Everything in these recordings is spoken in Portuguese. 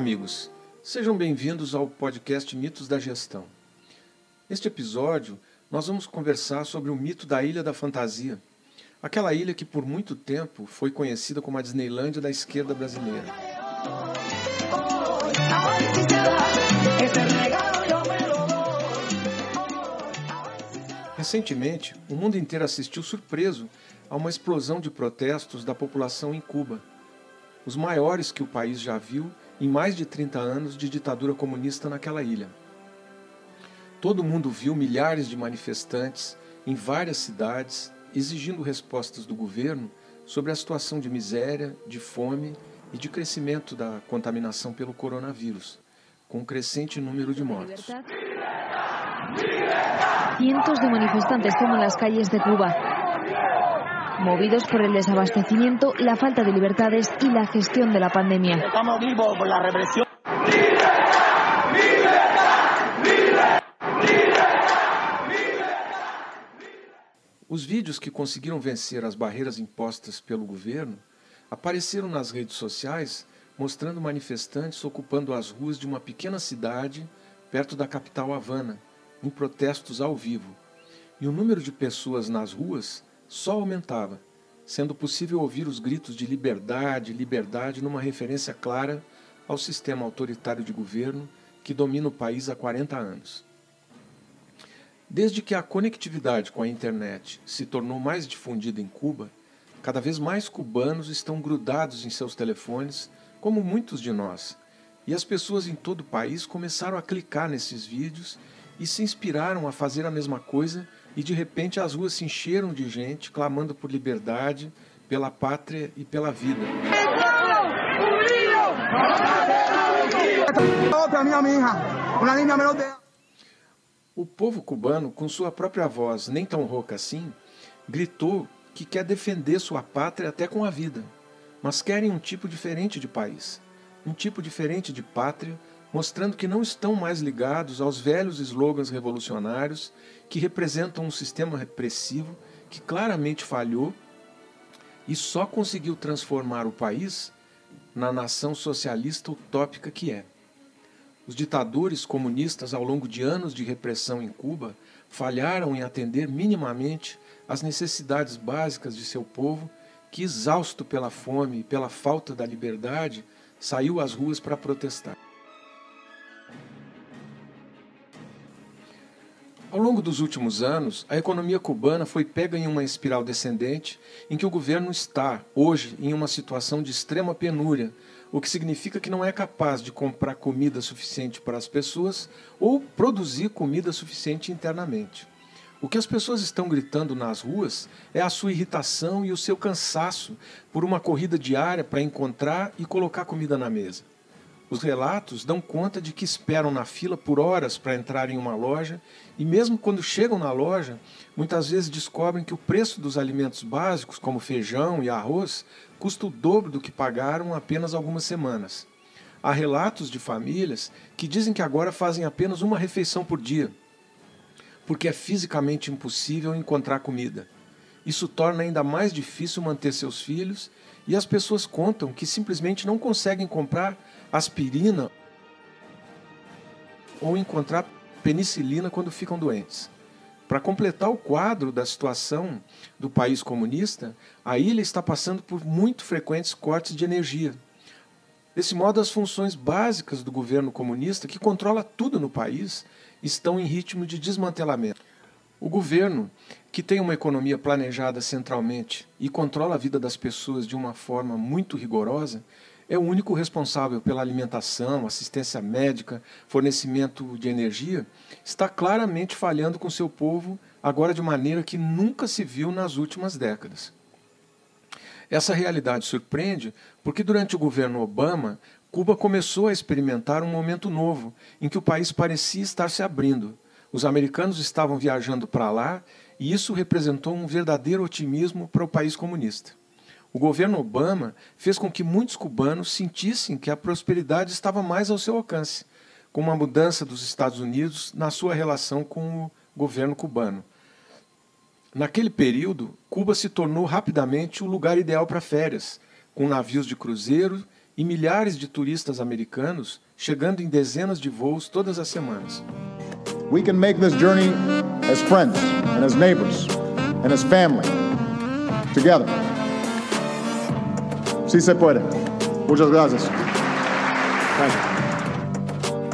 Amigos. Sejam bem-vindos ao podcast Mitos da Gestão. Neste episódio, nós vamos conversar sobre o mito da Ilha da Fantasia, aquela ilha que por muito tempo foi conhecida como a Disneylândia da esquerda brasileira. Recentemente, o mundo inteiro assistiu surpreso a uma explosão de protestos da população em Cuba, os maiores que o país já viu em mais de 30 anos de ditadura comunista naquela ilha. Todo mundo viu milhares de manifestantes em várias cidades exigindo respostas do governo sobre a situação de miséria, de fome e de crescimento da contaminação pelo coronavírus, com um crescente número de mortos. Cientos de manifestantes toman las calles de Cuba, movidos por el desabastecimiento, la falta de libertades y la gestión de la pandemia. Estamos vivos por la represión. Os vídeos que conseguiram vencer as barreiras impostas pelo governo apareceram nas redes sociais mostrando manifestantes ocupando as ruas de uma pequena cidade perto da capital Havana, em protestos ao vivo. E o número de pessoas nas ruas só aumentava, sendo possível ouvir os gritos de liberdade, liberdade, numa referência clara ao sistema autoritário de governo que domina o país há 40 anos. Desde que a conectividade com a internet se tornou mais difundida em Cuba, cada vez mais cubanos estão grudados em seus telefones, como muitos de nós, e as pessoas em todo o país começaram a clicar nesses vídeos e se inspiraram a fazer a mesma coisa, e de repente as ruas se encheram de gente clamando por liberdade, pela pátria e pela vida. O povo cubano, com sua própria voz, nem tão rouca assim, gritou que quer defender sua pátria até com a vida, mas querem um tipo diferente de país, um tipo diferente de pátria, mostrando que não estão mais ligados aos velhos slogans revolucionários que representam um sistema repressivo que claramente falhou e só conseguiu transformar o país na nação socialista utópica que é. Os ditadores comunistas, ao longo de anos de repressão em Cuba, falharam em atender minimamente às necessidades básicas de seu povo, que, exausto pela fome e pela falta da liberdade, saiu às ruas para protestar. Ao longo dos últimos anos, a economia cubana foi pega em uma espiral descendente em que o governo está, hoje, em uma situação de extrema penúria, o que significa que não é capaz de comprar comida suficiente para as pessoas ou produzir comida suficiente internamente. O que as pessoas estão gritando nas ruas é a sua irritação e o seu cansaço por uma corrida diária para encontrar e colocar comida na mesa. Os relatos dão conta de que esperam na fila por horas para entrar em uma loja e, mesmo quando chegam na loja, muitas vezes descobrem que o preço dos alimentos básicos, como feijão e arroz, custa o dobro do que pagaram apenas algumas semanas. Há relatos de famílias que dizem que agora fazem apenas uma refeição por dia, porque é fisicamente impossível encontrar comida. Isso torna ainda mais difícil manter seus filhos e as pessoas contam que simplesmente não conseguem comprar aspirina ou encontrar penicilina quando ficam doentes. Para completar o quadro da situação do país comunista, a ilha está passando por muito frequentes cortes de energia. Desse modo, as funções básicas do governo comunista, que controla tudo no país, estão em ritmo de desmantelamento. O governo, que tem uma economia planejada centralmente e controla a vida das pessoas de uma forma muito rigorosa, é o único responsável pela alimentação, assistência médica, fornecimento de energia, está claramente falhando com seu povo agora de maneira que nunca se viu nas últimas décadas. Essa realidade surpreende porque durante o governo Obama, Cuba começou a experimentar um momento novo em que o país parecia estar se abrindo. Os americanos estavam viajando para lá e isso representou um verdadeiro otimismo para o país comunista. O governo Obama fez com que muitos cubanos sentissem que a prosperidade estava mais ao seu alcance, com uma mudança dos Estados Unidos na sua relação com o governo cubano. Naquele período, Cuba se tornou rapidamente o lugar ideal para férias, com navios de cruzeiro e milhares de turistas americanos chegando em dezenas de voos todas as semanas. We can make this journey as friends and as neighbors and as family together. Sí se puede. Muchas gracias.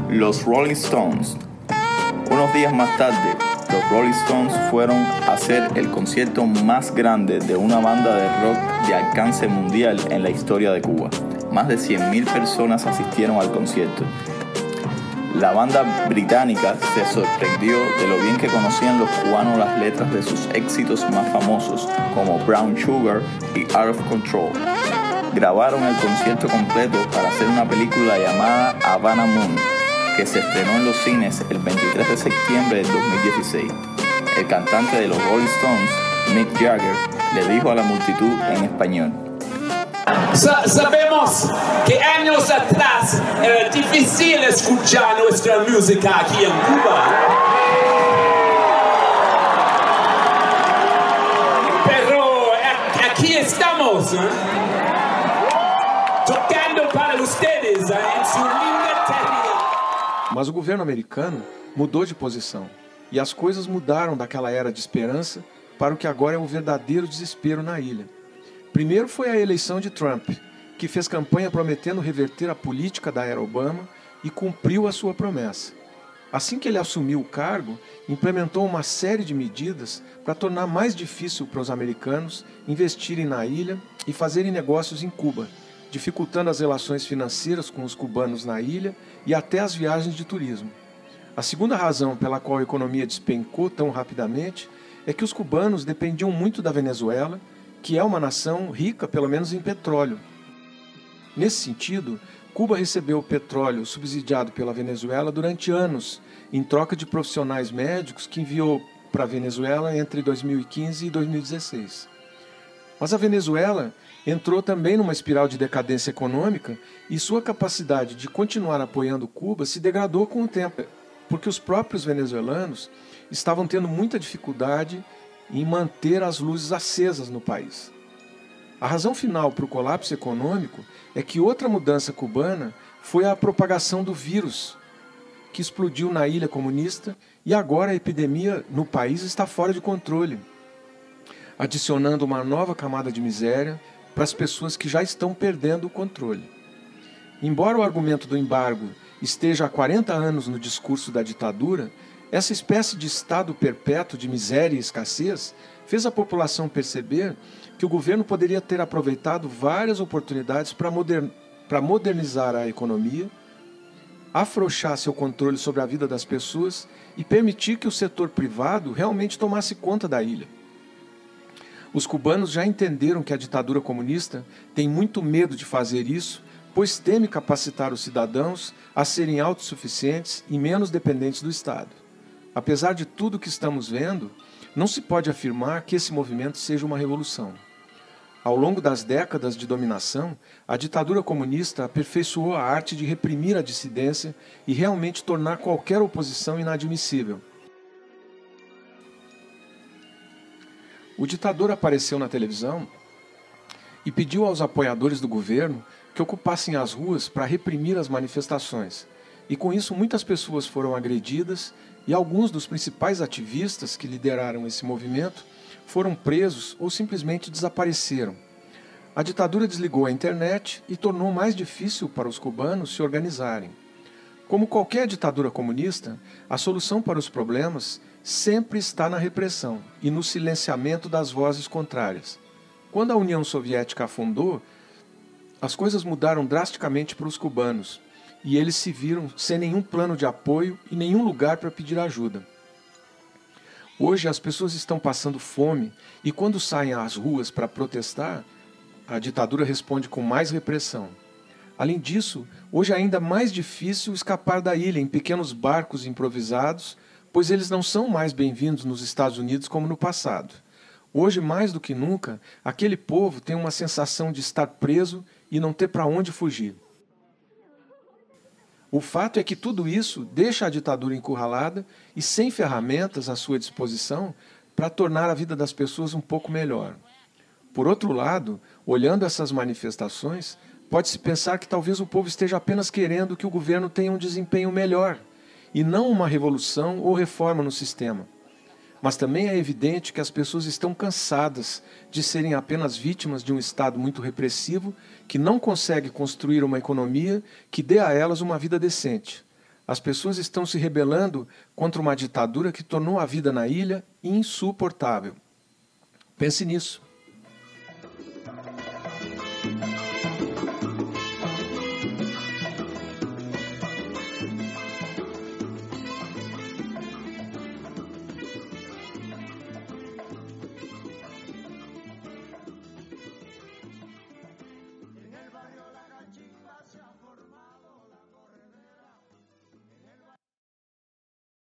Los Rolling Stones. Unos días más tarde, los Rolling Stones fueron a hacer el concierto más grande de una banda de rock de alcance mundial en la historia de Cuba. Más de 100.000 personas asistieron al concierto. La banda británica se sorprendió de lo bien que conocían los cubanos las letras de sus éxitos más famosos como Brown Sugar y Out of Control. Grabaron el concierto completo para hacer una película llamada Havana Moon, que se estrenó en los cines el 23 de septiembre del 2016. El cantante de los Rolling Stones, Mick Jagger, le dijo a la multitud en español. Sa sabemos que años atrás era difícil escuchar nuestra música aquí en Cuba. Pero aquí estamos, ¿eh? tocando para ustedes ¿eh? en su linda tierra. Mas o governo americano mudou de posição e as coisas mudaram daquela era de esperança para o que agora é o verdadeiro desespero na ilha. Primeiro foi a eleição de Trump, que fez campanha prometendo reverter a política da era Obama e cumpriu a sua promessa. Assim que ele assumiu o cargo, implementou uma série de medidas para tornar mais difícil para os americanos investirem na ilha e fazerem negócios em Cuba, dificultando as relações financeiras com os cubanos na ilha e até as viagens de turismo. A segunda razão pela qual a economia despencou tão rapidamente é que os cubanos dependiam muito da Venezuela, que é uma nação rica, pelo menos em petróleo. Nesse sentido, Cuba recebeu petróleo subsidiado pela Venezuela durante anos, em troca de profissionais médicos que enviou para a Venezuela entre 2015 e 2016. Mas a Venezuela entrou também numa espiral de decadência econômica e sua capacidade de continuar apoiando Cuba se degradou com o tempo, porque os próprios venezuelanos estavam tendo muita dificuldade em manter as luzes acesas no país. A razão final para o colapso econômico é que outra mudança cubana foi a propagação do vírus, que explodiu na ilha comunista e agora a epidemia no país está fora de controle, adicionando uma nova camada de miséria para as pessoas que já estão perdendo o controle. Embora o argumento do embargo esteja há 40 anos no discurso da ditadura, essa espécie de estado perpétuo de miséria e escassez fez a população perceber que o governo poderia ter aproveitado várias oportunidades para modern modernizar a economia, afrouxar seu controle sobre a vida das pessoas e permitir que o setor privado realmente tomasse conta da ilha. Os cubanos já entenderam que a ditadura comunista tem muito medo de fazer isso, pois teme capacitar os cidadãos a serem autossuficientes e menos dependentes do Estado. Apesar de tudo que estamos vendo, não se pode afirmar que esse movimento seja uma revolução. Ao longo das décadas de dominação, a ditadura comunista aperfeiçoou a arte de reprimir a dissidência e realmente tornar qualquer oposição inadmissível. O ditador apareceu na televisão e pediu aos apoiadores do governo que ocupassem as ruas para reprimir as manifestações. E com isso, muitas pessoas foram agredidas e alguns dos principais ativistas que lideraram esse movimento foram presos ou simplesmente desapareceram. A ditadura desligou a internet e tornou mais difícil para os cubanos se organizarem. Como qualquer ditadura comunista, a solução para os problemas sempre está na repressão e no silenciamento das vozes contrárias. Quando a União Soviética afundou, as coisas mudaram drasticamente para os cubanos e eles se viram sem nenhum plano de apoio e nenhum lugar para pedir ajuda. Hoje as pessoas estão passando fome e quando saem às ruas para protestar, a ditadura responde com mais repressão. Além disso, hoje é ainda mais difícil escapar da ilha em pequenos barcos improvisados, pois eles não são mais bem-vindos nos Estados Unidos como no passado. Hoje, mais do que nunca, aquele povo tem uma sensação de estar preso e não ter para onde fugir. O fato é que tudo isso deixa a ditadura encurralada e sem ferramentas à sua disposição para tornar a vida das pessoas um pouco melhor. Por outro lado, olhando essas manifestações, pode-se pensar que talvez o povo esteja apenas querendo que o governo tenha um desempenho melhor e não uma revolução ou reforma no sistema. Mas também é evidente que as pessoas estão cansadas de serem apenas vítimas de um Estado muito repressivo que não consegue construir uma economia que dê a elas uma vida decente. As pessoas estão se rebelando contra uma ditadura que tornou a vida na ilha insuportável. Pense nisso.